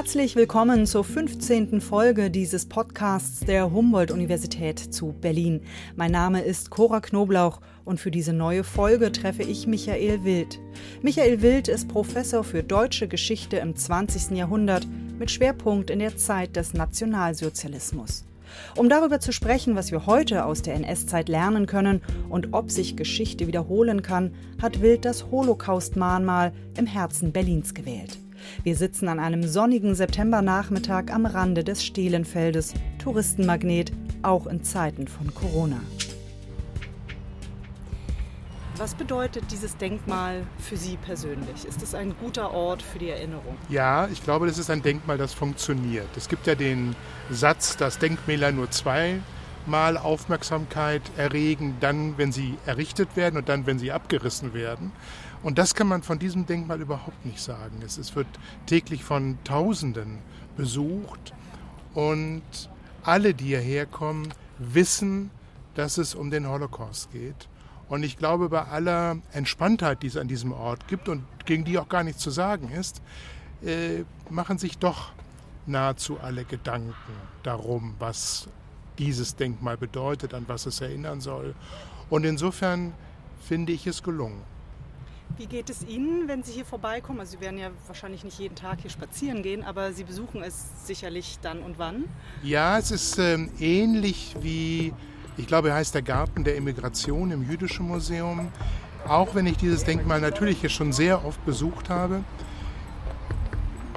Herzlich willkommen zur 15. Folge dieses Podcasts der Humboldt-Universität zu Berlin. Mein Name ist Cora Knoblauch und für diese neue Folge treffe ich Michael Wild. Michael Wild ist Professor für deutsche Geschichte im 20. Jahrhundert mit Schwerpunkt in der Zeit des Nationalsozialismus. Um darüber zu sprechen, was wir heute aus der NS-Zeit lernen können und ob sich Geschichte wiederholen kann, hat Wild das Holocaust-Mahnmal im Herzen Berlins gewählt. Wir sitzen an einem sonnigen Septembernachmittag am Rande des Stehlenfeldes, Touristenmagnet, auch in Zeiten von Corona. Was bedeutet dieses Denkmal für Sie persönlich? Ist es ein guter Ort für die Erinnerung? Ja, ich glaube, das ist ein Denkmal, das funktioniert. Es gibt ja den Satz, dass Denkmäler nur zweimal Aufmerksamkeit erregen, dann, wenn sie errichtet werden und dann, wenn sie abgerissen werden. Und das kann man von diesem Denkmal überhaupt nicht sagen. Es, es wird täglich von Tausenden besucht und alle, die hierher kommen, wissen, dass es um den Holocaust geht. Und ich glaube, bei aller Entspanntheit, die es an diesem Ort gibt und gegen die auch gar nichts zu sagen ist, äh, machen sich doch nahezu alle Gedanken darum, was dieses Denkmal bedeutet, an was es erinnern soll. Und insofern finde ich es gelungen. Wie geht es Ihnen, wenn Sie hier vorbeikommen? Also Sie werden ja wahrscheinlich nicht jeden Tag hier spazieren gehen, aber Sie besuchen es sicherlich dann und wann. Ja, es ist ähm, ähnlich wie, ich glaube, er heißt der Garten der Immigration im Jüdischen Museum. Auch wenn ich dieses Denkmal natürlich hier schon sehr oft besucht habe,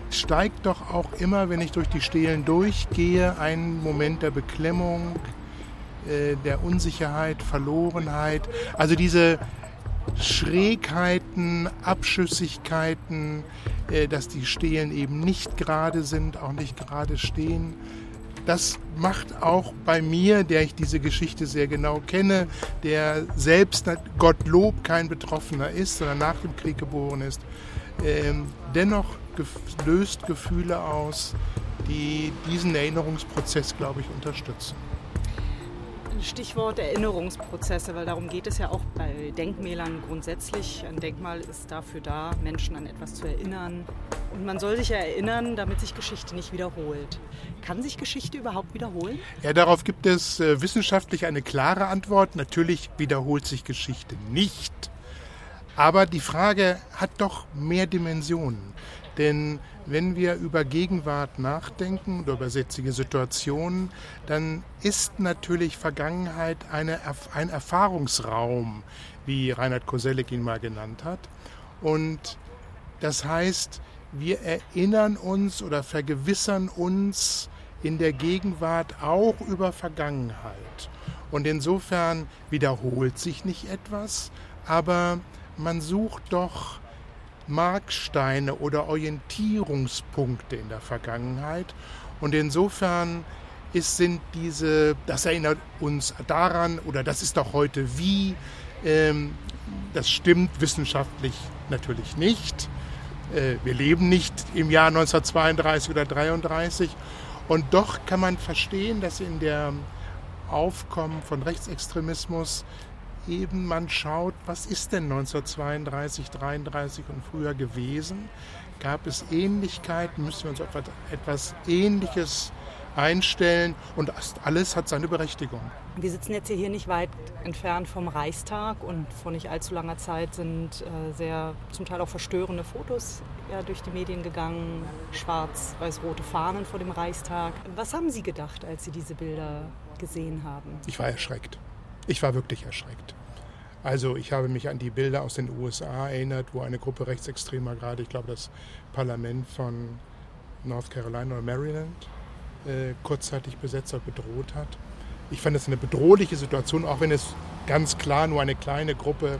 steigt doch auch immer, wenn ich durch die Stelen durchgehe, ein Moment der Beklemmung, äh, der Unsicherheit, Verlorenheit. Also diese Schrägheiten, Abschüssigkeiten, äh, dass die Stelen eben nicht gerade sind, auch nicht gerade stehen. Das macht auch bei mir, der ich diese Geschichte sehr genau kenne, der selbst Gottlob kein Betroffener ist, sondern nach dem Krieg geboren ist, ähm, dennoch löst Gefühle aus, die diesen Erinnerungsprozess, glaube ich, unterstützen. Stichwort Erinnerungsprozesse, weil darum geht es ja auch bei Denkmälern grundsätzlich. Ein Denkmal ist dafür da, Menschen an etwas zu erinnern. Und man soll sich ja erinnern, damit sich Geschichte nicht wiederholt. Kann sich Geschichte überhaupt wiederholen? Ja, darauf gibt es äh, wissenschaftlich eine klare Antwort. Natürlich wiederholt sich Geschichte nicht. Aber die Frage hat doch mehr Dimensionen. Denn wenn wir über Gegenwart nachdenken oder über jetzige Situationen, dann ist natürlich Vergangenheit eine, ein Erfahrungsraum, wie Reinhard Koselleck ihn mal genannt hat. Und das heißt, wir erinnern uns oder vergewissern uns in der Gegenwart auch über Vergangenheit. Und insofern wiederholt sich nicht etwas, aber man sucht doch Marksteine oder Orientierungspunkte in der Vergangenheit. Und insofern ist, sind diese, das erinnert uns daran, oder das ist doch heute wie, ähm, das stimmt wissenschaftlich natürlich nicht. Äh, wir leben nicht im Jahr 1932 oder 1933. Und doch kann man verstehen, dass in der Aufkommen von Rechtsextremismus eben man schaut, was ist denn 1932, 33 und früher gewesen? Gab es Ähnlichkeiten? Müssen wir uns auf etwas Ähnliches einstellen? Und alles hat seine Berechtigung. Wir sitzen jetzt hier nicht weit entfernt vom Reichstag und vor nicht allzu langer Zeit sind äh, sehr zum Teil auch verstörende Fotos ja, durch die Medien gegangen. Schwarz-weiß-rote Fahnen vor dem Reichstag. Was haben Sie gedacht, als Sie diese Bilder gesehen haben? Ich war erschreckt. Ich war wirklich erschreckt. Also ich habe mich an die Bilder aus den USA erinnert, wo eine Gruppe Rechtsextremer gerade, ich glaube das Parlament von North Carolina oder Maryland, äh, kurzzeitig besetzt oder bedroht hat. Ich fand es eine bedrohliche Situation, auch wenn es ganz klar nur eine kleine Gruppe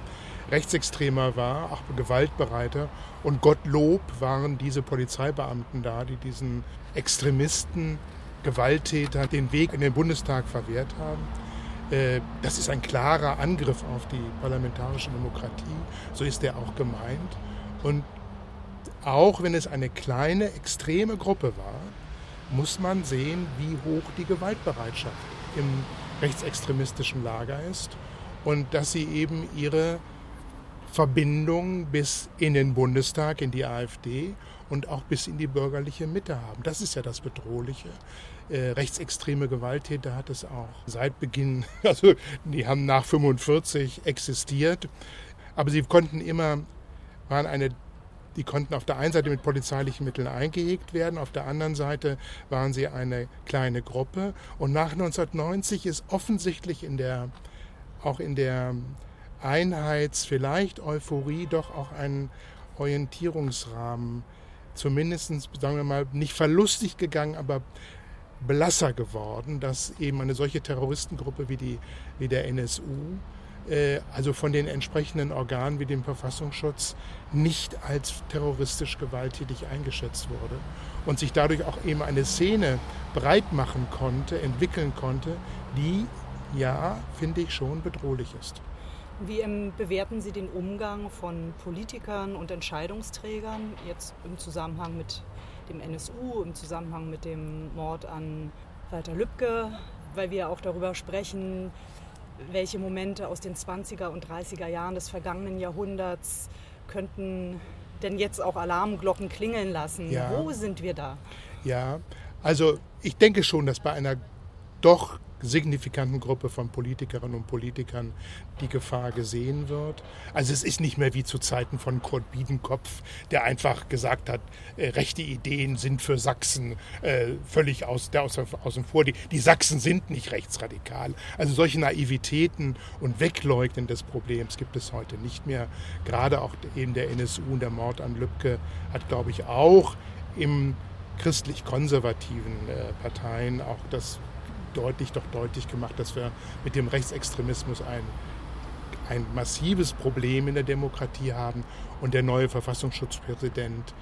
Rechtsextremer war, auch gewaltbereiter. Und Gottlob waren diese Polizeibeamten da, die diesen Extremisten Gewalttäter den Weg in den Bundestag verwehrt haben. Äh, das ist ein klarer Angriff auf die parlamentarische Demokratie. So ist der auch gemeint. Und auch wenn es eine kleine, extreme Gruppe war, muss man sehen, wie hoch die Gewaltbereitschaft im rechtsextremistischen Lager ist und dass sie eben ihre Verbindung bis in den Bundestag, in die AfD und auch bis in die bürgerliche Mitte haben. Das ist ja das Bedrohliche. Äh, rechtsextreme Gewalttäter hat es auch seit Beginn, also die haben nach 45 existiert, aber sie konnten immer, waren eine die konnten auf der einen Seite mit polizeilichen Mitteln eingehegt werden, auf der anderen Seite waren sie eine kleine Gruppe. Und nach 1990 ist offensichtlich in der, auch in der Einheits-, vielleicht Euphorie doch auch ein Orientierungsrahmen, zumindest, sagen wir mal, nicht verlustig gegangen, aber blasser geworden, dass eben eine solche Terroristengruppe wie, die, wie der NSU äh, also von den entsprechenden Organen wie dem Verfassungsschutz nicht als terroristisch gewalttätig eingeschätzt wurde und sich dadurch auch eben eine Szene breit machen konnte, entwickeln konnte, die ja, finde ich, schon bedrohlich ist. Wie bewerten Sie den Umgang von Politikern und Entscheidungsträgern jetzt im Zusammenhang mit dem NSU, im Zusammenhang mit dem Mord an Walter Lübcke, weil wir auch darüber sprechen, welche Momente aus den 20er und 30er Jahren des vergangenen Jahrhunderts könnten denn jetzt auch Alarmglocken klingeln lassen? Ja. Wo sind wir da? Ja, also ich denke schon, dass bei einer doch signifikanten Gruppe von Politikerinnen und Politikern die Gefahr gesehen wird. Also es ist nicht mehr wie zu Zeiten von Kurt Biedenkopf, der einfach gesagt hat, äh, rechte Ideen sind für Sachsen äh, völlig aus, der, aus dem Vor. Die, die Sachsen sind nicht rechtsradikal. Also solche Naivitäten und Wegleugnen des Problems gibt es heute nicht mehr. Gerade auch eben der NSU und der Mord an Lübcke hat, glaube ich, auch im christlich-konservativen äh, Parteien auch das deutlich, doch deutlich gemacht, dass wir mit dem Rechtsextremismus ein, ein massives Problem in der Demokratie haben. Und der neue Verfassungsschutzpräsident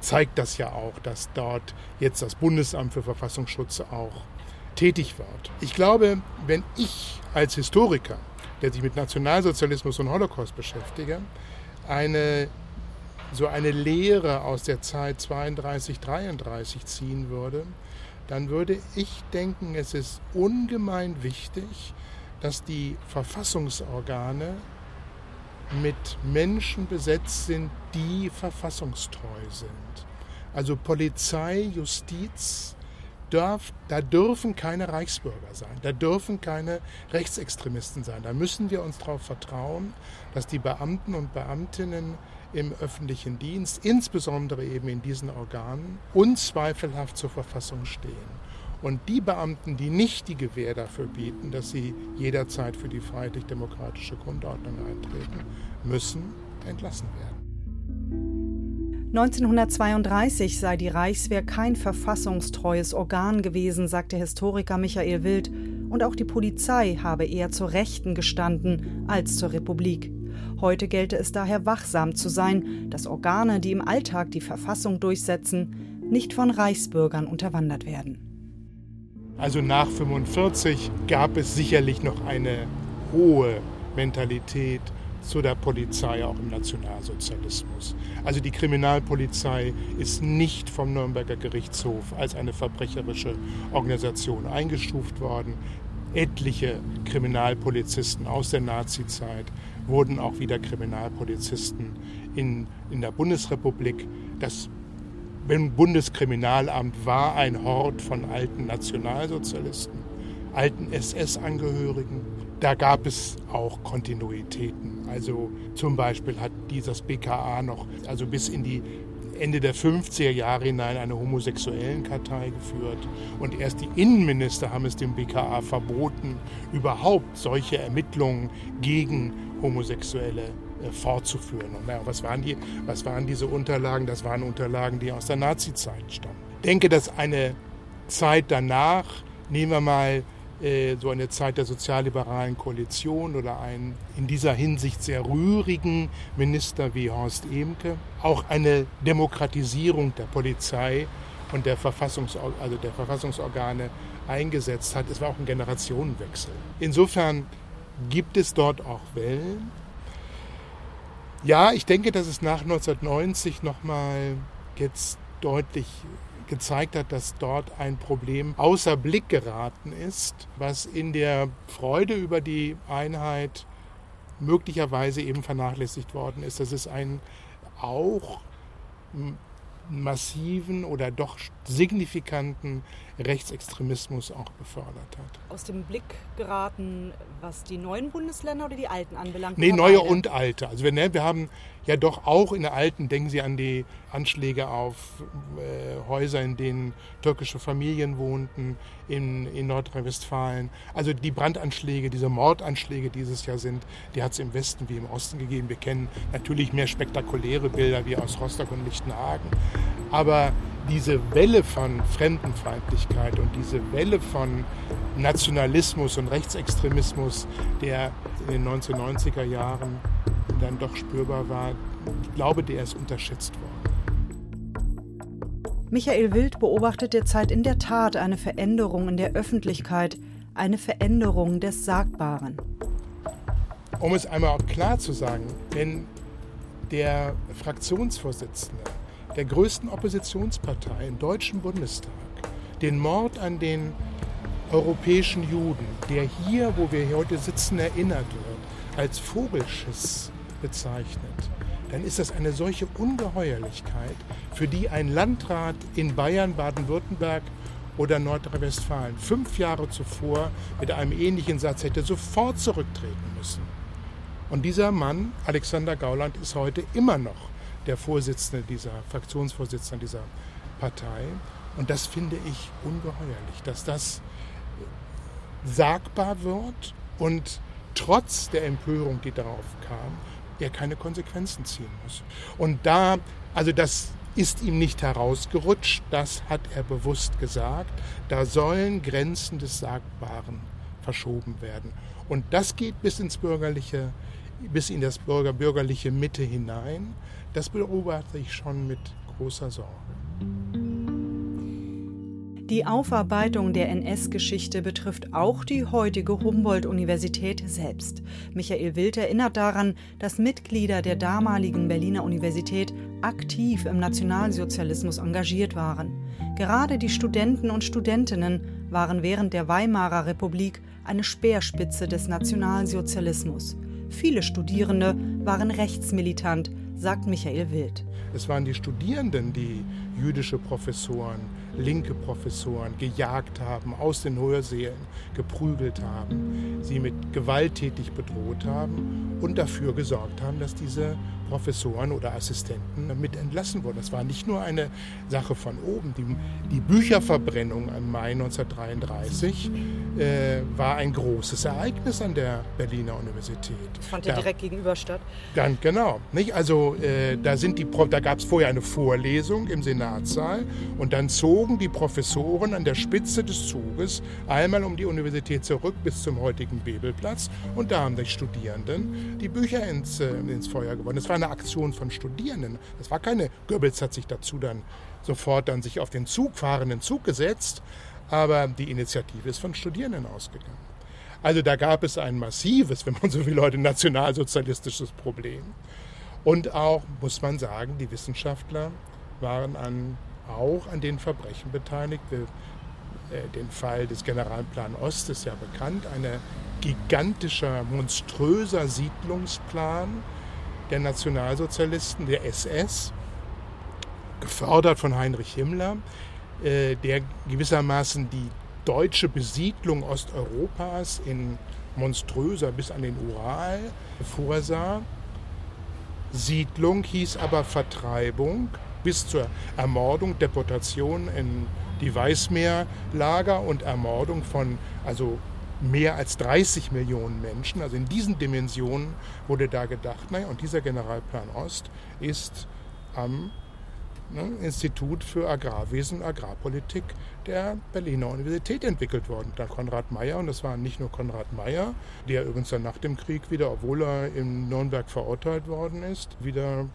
zeigt das ja auch, dass dort jetzt das Bundesamt für Verfassungsschutz auch tätig wird. Ich glaube, wenn ich als Historiker, der sich mit Nationalsozialismus und Holocaust beschäftige, eine so eine Lehre aus der Zeit 32, 33 ziehen würde, dann würde ich denken, es ist ungemein wichtig, dass die Verfassungsorgane mit Menschen besetzt sind, die verfassungstreu sind. Also Polizei, Justiz, darf, da dürfen keine Reichsbürger sein, da dürfen keine Rechtsextremisten sein. Da müssen wir uns darauf vertrauen, dass die Beamten und Beamtinnen im öffentlichen Dienst, insbesondere eben in diesen Organen, unzweifelhaft zur Verfassung stehen. Und die Beamten, die nicht die Gewähr dafür bieten, dass sie jederzeit für die freiheitlich-demokratische Grundordnung eintreten, müssen entlassen werden. 1932 sei die Reichswehr kein verfassungstreues Organ gewesen, sagte Historiker Michael Wild, und auch die Polizei habe eher zur Rechten gestanden als zur Republik. Heute gelte es daher wachsam zu sein, dass Organe, die im Alltag die Verfassung durchsetzen, nicht von Reichsbürgern unterwandert werden. Also nach 1945 gab es sicherlich noch eine hohe Mentalität zu der Polizei auch im Nationalsozialismus. Also die Kriminalpolizei ist nicht vom Nürnberger Gerichtshof als eine verbrecherische Organisation eingestuft worden. Etliche Kriminalpolizisten aus der Nazizeit wurden auch wieder Kriminalpolizisten in, in der Bundesrepublik. Das Bundeskriminalamt war ein Hort von alten Nationalsozialisten, alten SS-Angehörigen. Da gab es auch Kontinuitäten. Also zum Beispiel hat dieses BKA noch, also bis in die Ende der 50er Jahre hinein eine homosexuellen Kartei geführt. Und erst die Innenminister haben es dem BKA verboten, überhaupt solche Ermittlungen gegen Homosexuelle äh, fortzuführen. Und naja, was waren, die, was waren diese Unterlagen? Das waren Unterlagen, die aus der Nazizeit stammen. Ich denke, dass eine Zeit danach, nehmen wir mal so eine Zeit der sozialliberalen Koalition oder einen in dieser Hinsicht sehr rührigen Minister wie Horst Emke, auch eine Demokratisierung der Polizei und der, Verfassungs also der Verfassungsorgane eingesetzt hat. Es war auch ein Generationenwechsel. Insofern gibt es dort auch Wellen. Ja, ich denke, dass es nach 1990 nochmal jetzt deutlich gezeigt hat, dass dort ein Problem außer Blick geraten ist, was in der Freude über die Einheit möglicherweise eben vernachlässigt worden ist. Das ist ein auch massiven oder doch signifikanten Rechtsextremismus auch befördert hat. Aus dem Blick geraten, was die neuen Bundesländer oder die alten anbelangt? Nee, neue beide? und alte. Also wir, ne, wir haben ja doch auch in der alten, denken Sie an die Anschläge auf äh, Häuser, in denen türkische Familien wohnten, in, in Nordrhein-Westfalen. Also die Brandanschläge, diese Mordanschläge dieses Jahr sind, die hat es im Westen wie im Osten gegeben. Wir kennen natürlich mehr spektakuläre Bilder wie aus Rostock und Lichtenhagen. Aber diese Welle von Fremdenfeindlichkeit und diese Welle von Nationalismus und Rechtsextremismus, der in den 1990er Jahren dann doch spürbar war, ich glaube, der ist unterschätzt worden. Michael Wild beobachtet derzeit in der Tat eine Veränderung in der Öffentlichkeit, eine Veränderung des Sagbaren. Um es einmal auch klar zu sagen, wenn der Fraktionsvorsitzende der größten Oppositionspartei im Deutschen Bundestag den Mord an den europäischen Juden, der hier, wo wir heute sitzen, erinnert wird, als Vogelschiss bezeichnet, dann ist das eine solche Ungeheuerlichkeit, für die ein Landrat in Bayern, Baden-Württemberg oder Nordrhein-Westfalen fünf Jahre zuvor mit einem ähnlichen Satz hätte sofort zurücktreten müssen. Und dieser Mann, Alexander Gauland, ist heute immer noch der Vorsitzende dieser, Fraktionsvorsitzende dieser Partei. Und das finde ich ungeheuerlich, dass das sagbar wird und trotz der Empörung, die darauf kam, er keine Konsequenzen ziehen muss. Und da, also das ist ihm nicht herausgerutscht, das hat er bewusst gesagt, da sollen Grenzen des Sagbaren verschoben werden. Und das geht bis ins bürgerliche, bis in das bürger, bürgerliche Mitte hinein. Das beobachte ich schon mit großer Sorge. Die Aufarbeitung der NS-Geschichte betrifft auch die heutige Humboldt-Universität selbst. Michael Wild erinnert daran, dass Mitglieder der damaligen Berliner Universität aktiv im Nationalsozialismus engagiert waren. Gerade die Studenten und Studentinnen waren während der Weimarer Republik eine Speerspitze des Nationalsozialismus. Viele Studierende waren rechtsmilitant, sagt Michael Wild. Es waren die Studierenden, die jüdische Professoren, linke Professoren gejagt haben, aus den Hörsälen geprügelt haben, sie mit gewalttätig bedroht haben und dafür gesorgt haben, dass diese Professoren oder Assistenten mit entlassen wurden. Das war nicht nur eine Sache von oben. Die, die Bücherverbrennung im Mai 1933 äh, war ein großes Ereignis an der Berliner Universität. Das fand ja direkt gegenüber statt. Ganz genau. Nicht? Also äh, da, da gab es vorher eine Vorlesung im Senatssaal und dann zogen die Professoren an der Spitze des Zuges einmal um die Universität zurück bis zum heutigen Bebelplatz und da haben die Studierenden die Bücher ins, äh, ins Feuer gewonnen. Das war eine Aktion von Studierenden. Das war keine, Goebbels hat sich dazu dann sofort dann sich auf den Zug, fahrenden Zug gesetzt, aber die Initiative ist von Studierenden ausgegangen. Also da gab es ein massives, wenn man so will, heute nationalsozialistisches Problem. Und auch, muss man sagen, die Wissenschaftler waren an, auch an den Verbrechen beteiligt. Wir, äh, den Fall des Generalplan Ost ist ja bekannt, ein gigantischer, monströser Siedlungsplan, der Nationalsozialisten, der SS, gefördert von Heinrich Himmler, äh, der gewissermaßen die deutsche Besiedlung Osteuropas in monströser bis an den Ural vorsah. Siedlung hieß aber Vertreibung bis zur Ermordung, Deportation in die Weißmeerlager und Ermordung von also mehr als 30 Millionen Menschen. Also in diesen Dimensionen wurde da gedacht, naja, und dieser Generalplan Ost ist am ne, Institut für Agrarwesen und Agrarpolitik der Berliner Universität entwickelt worden. Da Konrad Meyer, und das war nicht nur Konrad Meyer, der übrigens dann nach dem Krieg wieder, obwohl er in Nürnberg verurteilt worden ist, wieder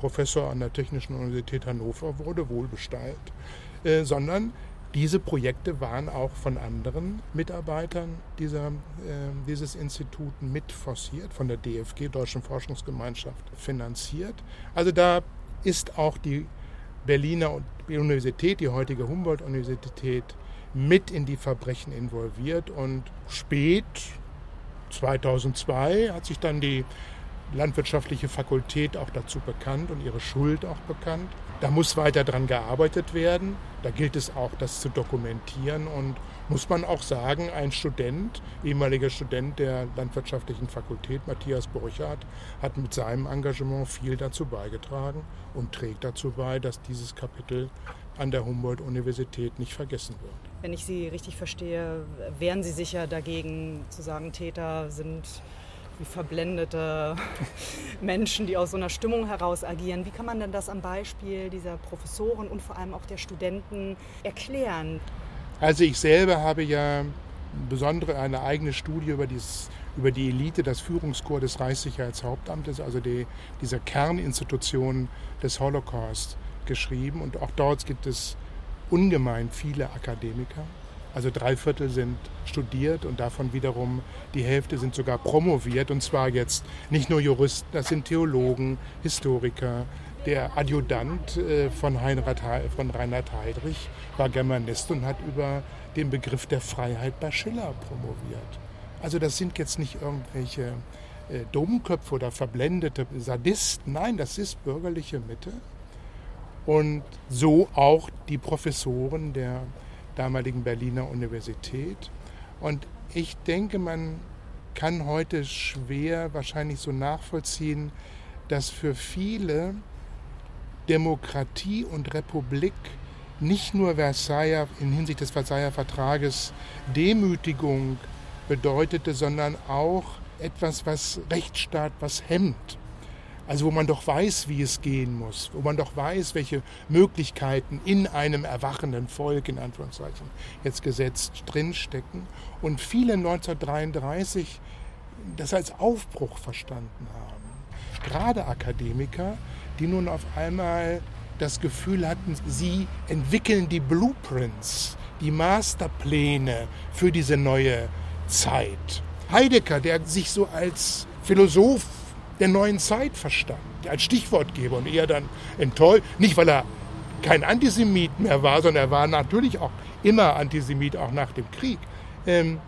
Professor an der Technischen Universität Hannover wurde, wohlbestellt. äh, sondern diese Projekte waren auch von anderen Mitarbeitern dieser, äh, dieses Institut mit forciert, von der DFG, Deutschen Forschungsgemeinschaft, finanziert. Also da ist auch die Berliner Universität, die heutige Humboldt-Universität, mit in die Verbrechen involviert. Und spät, 2002, hat sich dann die landwirtschaftliche Fakultät auch dazu bekannt und ihre Schuld auch bekannt. Da muss weiter dran gearbeitet werden. Da gilt es auch, das zu dokumentieren. Und muss man auch sagen, ein Student, ehemaliger Student der landwirtschaftlichen Fakultät, Matthias Burchardt, hat mit seinem Engagement viel dazu beigetragen und trägt dazu bei, dass dieses Kapitel an der Humboldt-Universität nicht vergessen wird. Wenn ich Sie richtig verstehe, wehren Sie sich ja dagegen zu sagen, Täter sind wie verblendete Menschen, die aus so einer Stimmung heraus agieren. Wie kann man denn das am Beispiel dieser Professoren und vor allem auch der Studenten erklären? Also ich selber habe ja besondere eine eigene Studie über, dieses, über die Elite, das Führungskorps des Reichssicherheitshauptamtes, also die, dieser Kerninstitution des Holocaust geschrieben. Und auch dort gibt es ungemein viele Akademiker. Also drei Viertel sind studiert und davon wiederum die Hälfte sind sogar promoviert. Und zwar jetzt nicht nur Juristen, das sind Theologen, Historiker. Der Adjutant äh, von, Heinrich, von Reinhard Heydrich war Germanist und hat über den Begriff der Freiheit bei Schiller promoviert. Also das sind jetzt nicht irgendwelche äh, Domköpfe oder verblendete Sadisten. Nein, das ist bürgerliche Mitte. Und so auch die Professoren der damaligen Berliner Universität. Und ich denke, man kann heute schwer wahrscheinlich so nachvollziehen, dass für viele Demokratie und Republik nicht nur Versailles in Hinsicht des Versailler Vertrages Demütigung bedeutete, sondern auch etwas, was Rechtsstaat was hemmt. Also wo man doch weiß, wie es gehen muss, wo man doch weiß, welche Möglichkeiten in einem erwachenden Volk, in Anführungszeichen, jetzt gesetzt drinstecken. Und viele 1933 das als Aufbruch verstanden haben. Gerade Akademiker, die nun auf einmal das Gefühl hatten, sie entwickeln die Blueprints, die Masterpläne für diese neue Zeit. Heidegger, der sich so als Philosoph der neuen Zeit verstanden, als Stichwortgeber und eher dann enttäuscht, nicht weil er kein Antisemit mehr war, sondern er war natürlich auch immer Antisemit, auch nach dem Krieg. Ähm,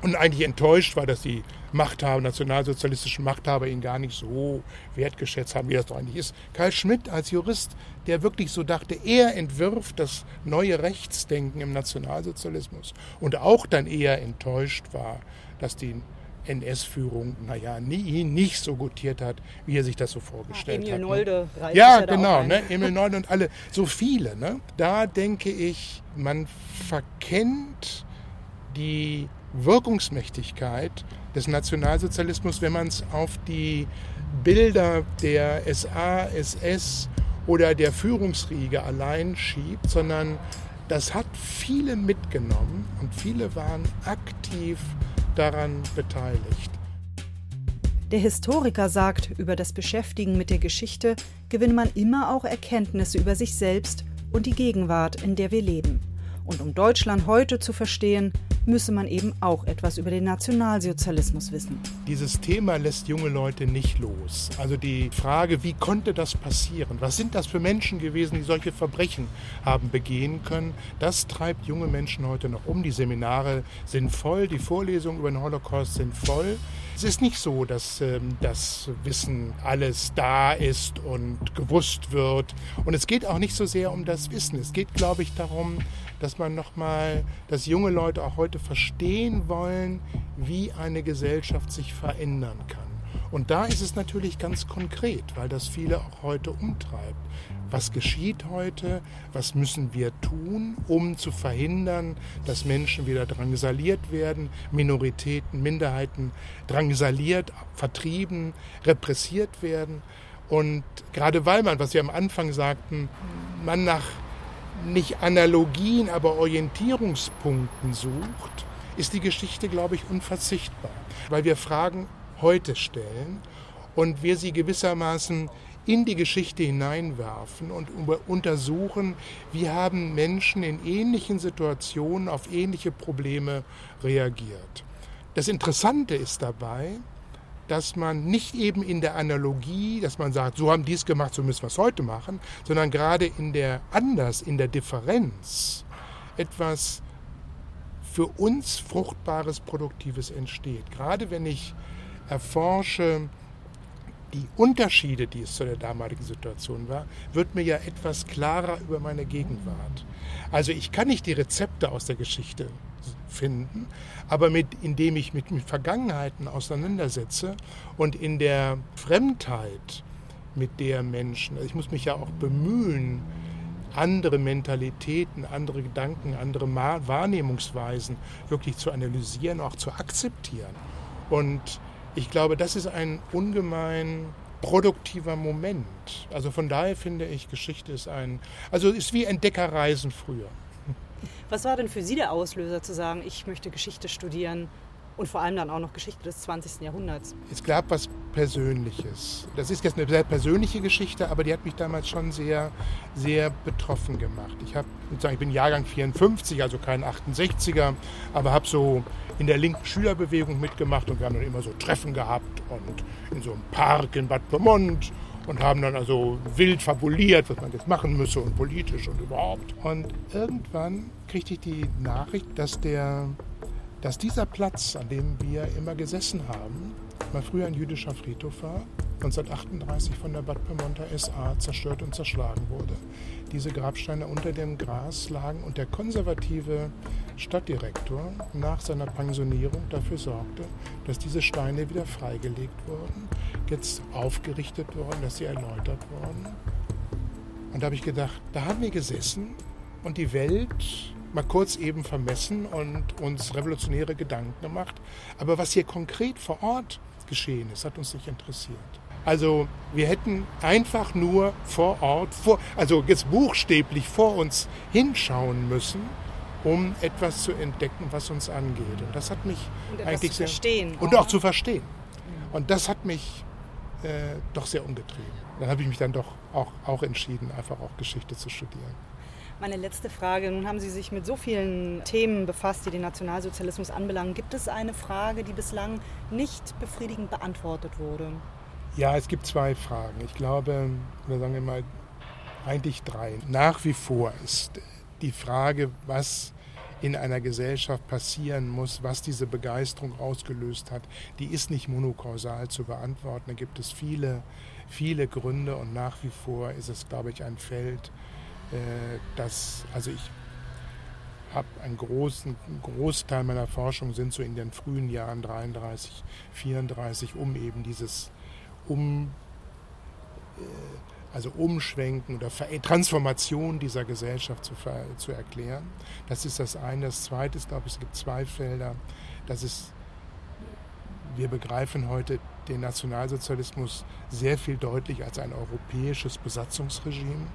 und eigentlich enttäuscht war, dass die Machthaber, nationalsozialistischen Machthaber ihn gar nicht so wertgeschätzt haben, wie das doch eigentlich ist. Karl Schmidt als Jurist, der wirklich so dachte, er entwirft das neue Rechtsdenken im Nationalsozialismus und auch dann eher enttäuscht war, dass die NS-Führung, naja, nie, nicht so gutiert hat, wie er sich das so vorgestellt Emil hat. Nolde ne? Ja, genau, ne? Emil Nolde und alle, so viele. Ne? Da denke ich, man verkennt die Wirkungsmächtigkeit des Nationalsozialismus, wenn man es auf die Bilder der SA, SS oder der Führungsriege allein schiebt, sondern das hat viele mitgenommen und viele waren aktiv daran beteiligt. Der Historiker sagt, über das Beschäftigen mit der Geschichte gewinne man immer auch Erkenntnisse über sich selbst und die Gegenwart, in der wir leben. Und um Deutschland heute zu verstehen, müsse man eben auch etwas über den Nationalsozialismus wissen. Dieses Thema lässt junge Leute nicht los. Also die Frage, wie konnte das passieren? Was sind das für Menschen gewesen, die solche Verbrechen haben begehen können? Das treibt junge Menschen heute noch um. Die Seminare sind voll, die Vorlesungen über den Holocaust sind voll. Es ist nicht so, dass ähm, das Wissen alles da ist und gewusst wird. Und es geht auch nicht so sehr um das Wissen. Es geht, glaube ich, darum, dass man nochmal, dass junge Leute auch heute verstehen wollen, wie eine Gesellschaft sich verändern kann. Und da ist es natürlich ganz konkret, weil das viele auch heute umtreibt. Was geschieht heute? Was müssen wir tun, um zu verhindern, dass Menschen wieder drangsaliert werden, Minoritäten, Minderheiten drangsaliert, vertrieben, repressiert werden? Und gerade weil man, was Sie am Anfang sagten, man nach nicht Analogien, aber Orientierungspunkten sucht, ist die Geschichte, glaube ich, unverzichtbar, weil wir Fragen heute stellen und wir sie gewissermaßen in die Geschichte hineinwerfen und untersuchen, wie haben Menschen in ähnlichen Situationen auf ähnliche Probleme reagiert. Das Interessante ist dabei, dass man nicht eben in der Analogie, dass man sagt, so haben die es gemacht, so müssen wir es heute machen, sondern gerade in der anders, in der Differenz etwas für uns Fruchtbares, Produktives entsteht. Gerade wenn ich erforsche die Unterschiede, die es zu der damaligen Situation war, wird mir ja etwas klarer über meine Gegenwart. Also ich kann nicht die Rezepte aus der Geschichte finden, aber mit, indem ich mich mit Vergangenheiten auseinandersetze und in der Fremdheit mit der Menschen, also ich muss mich ja auch bemühen, andere Mentalitäten, andere Gedanken, andere Wahrnehmungsweisen wirklich zu analysieren, auch zu akzeptieren. Und ich glaube, das ist ein ungemein produktiver Moment. Also von daher finde ich, Geschichte ist ein, also ist wie Entdeckerreisen früher. Was war denn für Sie der Auslöser zu sagen, ich möchte Geschichte studieren und vor allem dann auch noch Geschichte des 20. Jahrhunderts? Es gab was Persönliches. Das ist jetzt eine sehr persönliche Geschichte, aber die hat mich damals schon sehr, sehr betroffen gemacht. Ich, hab, ich bin Jahrgang 54, also kein 68er, aber habe so in der linken Schülerbewegung mitgemacht und wir haben dann immer so Treffen gehabt und in so einem Park in Bad Pyrmont und haben dann also wild fabuliert, was man jetzt machen müsse und politisch und überhaupt. Und irgendwann kriegte ich die Nachricht, dass, der, dass dieser Platz, an dem wir immer gesessen haben, mal früher ein jüdischer Friedhof war, 1938 von der Bad Pyrmonter SA zerstört und zerschlagen wurde. Diese Grabsteine unter dem Gras lagen und der konservative Stadtdirektor nach seiner Pensionierung dafür sorgte, dass diese Steine wieder freigelegt wurden, jetzt aufgerichtet wurden, dass sie erläutert wurden. Und da habe ich gedacht, da haben wir gesessen und die Welt mal kurz eben vermessen und uns revolutionäre Gedanken gemacht. Aber was hier konkret vor Ort geschehen ist, hat uns nicht interessiert. Also wir hätten einfach nur vor Ort, vor, also jetzt buchstäblich vor uns hinschauen müssen, um etwas zu entdecken, was uns angeht. Und das hat mich und eigentlich zu verstehen. und auch zu verstehen. Und das hat mich äh, doch sehr umgetrieben. Dann habe ich mich dann doch auch, auch entschieden, einfach auch Geschichte zu studieren. Meine letzte Frage. Nun haben Sie sich mit so vielen Themen befasst, die den Nationalsozialismus anbelangen. Gibt es eine Frage, die bislang nicht befriedigend beantwortet wurde? Ja, es gibt zwei Fragen. Ich glaube, oder sagen wir mal, eigentlich drei. Nach wie vor ist die Frage, was in einer Gesellschaft passieren muss, was diese Begeisterung ausgelöst hat, die ist nicht monokausal zu beantworten. Da gibt es viele, viele Gründe und nach wie vor ist es, glaube ich, ein Feld, äh, das, also ich habe einen großen Großteil meiner Forschung sind so in den frühen Jahren 33, 34, um eben dieses um äh, also Umschwenken oder Transformation dieser Gesellschaft zu, zu erklären. Das ist das eine. Das zweite ist, glaube ich, es gibt zwei Felder. Das ist, wir begreifen heute den Nationalsozialismus sehr viel deutlich als ein europäisches Besatzungsregime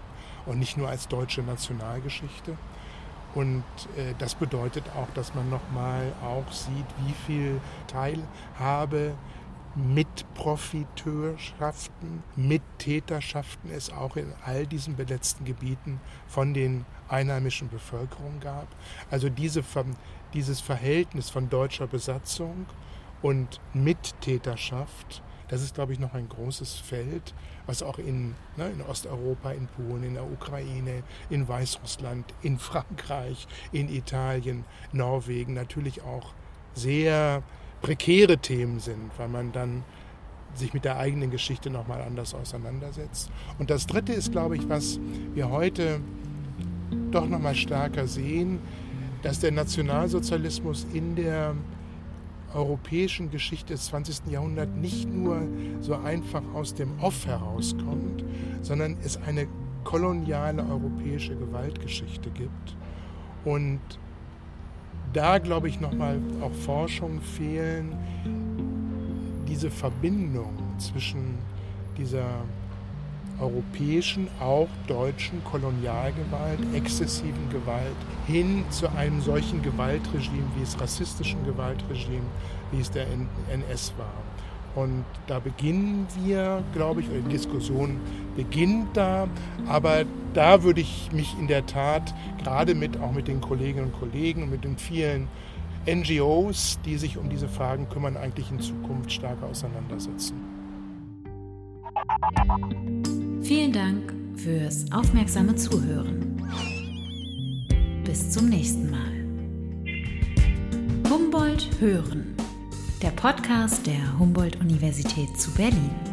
und nicht nur als deutsche Nationalgeschichte. Und äh, das bedeutet auch, dass man nochmal auch sieht, wie viel Teilhabe mit Profiteurschaften, mit Täterschaften es auch in all diesen besetzten Gebieten von den einheimischen Bevölkerungen gab. Also diese, dieses Verhältnis von deutscher Besatzung und Mittäterschaft das ist, glaube ich, noch ein großes Feld, was auch in, ne, in Osteuropa, in Polen, in der Ukraine, in Weißrussland, in Frankreich, in Italien, Norwegen natürlich auch sehr prekäre Themen sind, weil man dann sich mit der eigenen Geschichte nochmal anders auseinandersetzt. Und das Dritte ist, glaube ich, was wir heute doch nochmal stärker sehen, dass der Nationalsozialismus in der europäischen Geschichte des 20. Jahrhunderts nicht nur so einfach aus dem Off herauskommt, sondern es eine koloniale europäische Gewaltgeschichte gibt. Und da, glaube ich, nochmal auch Forschung fehlen, diese Verbindung zwischen dieser europäischen, auch deutschen Kolonialgewalt, exzessiven Gewalt hin zu einem solchen Gewaltregime wie es rassistischen Gewaltregime, wie es der NS war. Und da beginnen wir, glaube ich, die Diskussion beginnt da. Aber da würde ich mich in der Tat gerade mit auch mit den Kolleginnen und Kollegen und mit den vielen NGOs, die sich um diese Fragen kümmern, eigentlich in Zukunft stärker auseinandersetzen. Vielen Dank fürs aufmerksame Zuhören. Bis zum nächsten Mal. Humboldt Hören, der Podcast der Humboldt-Universität zu Berlin.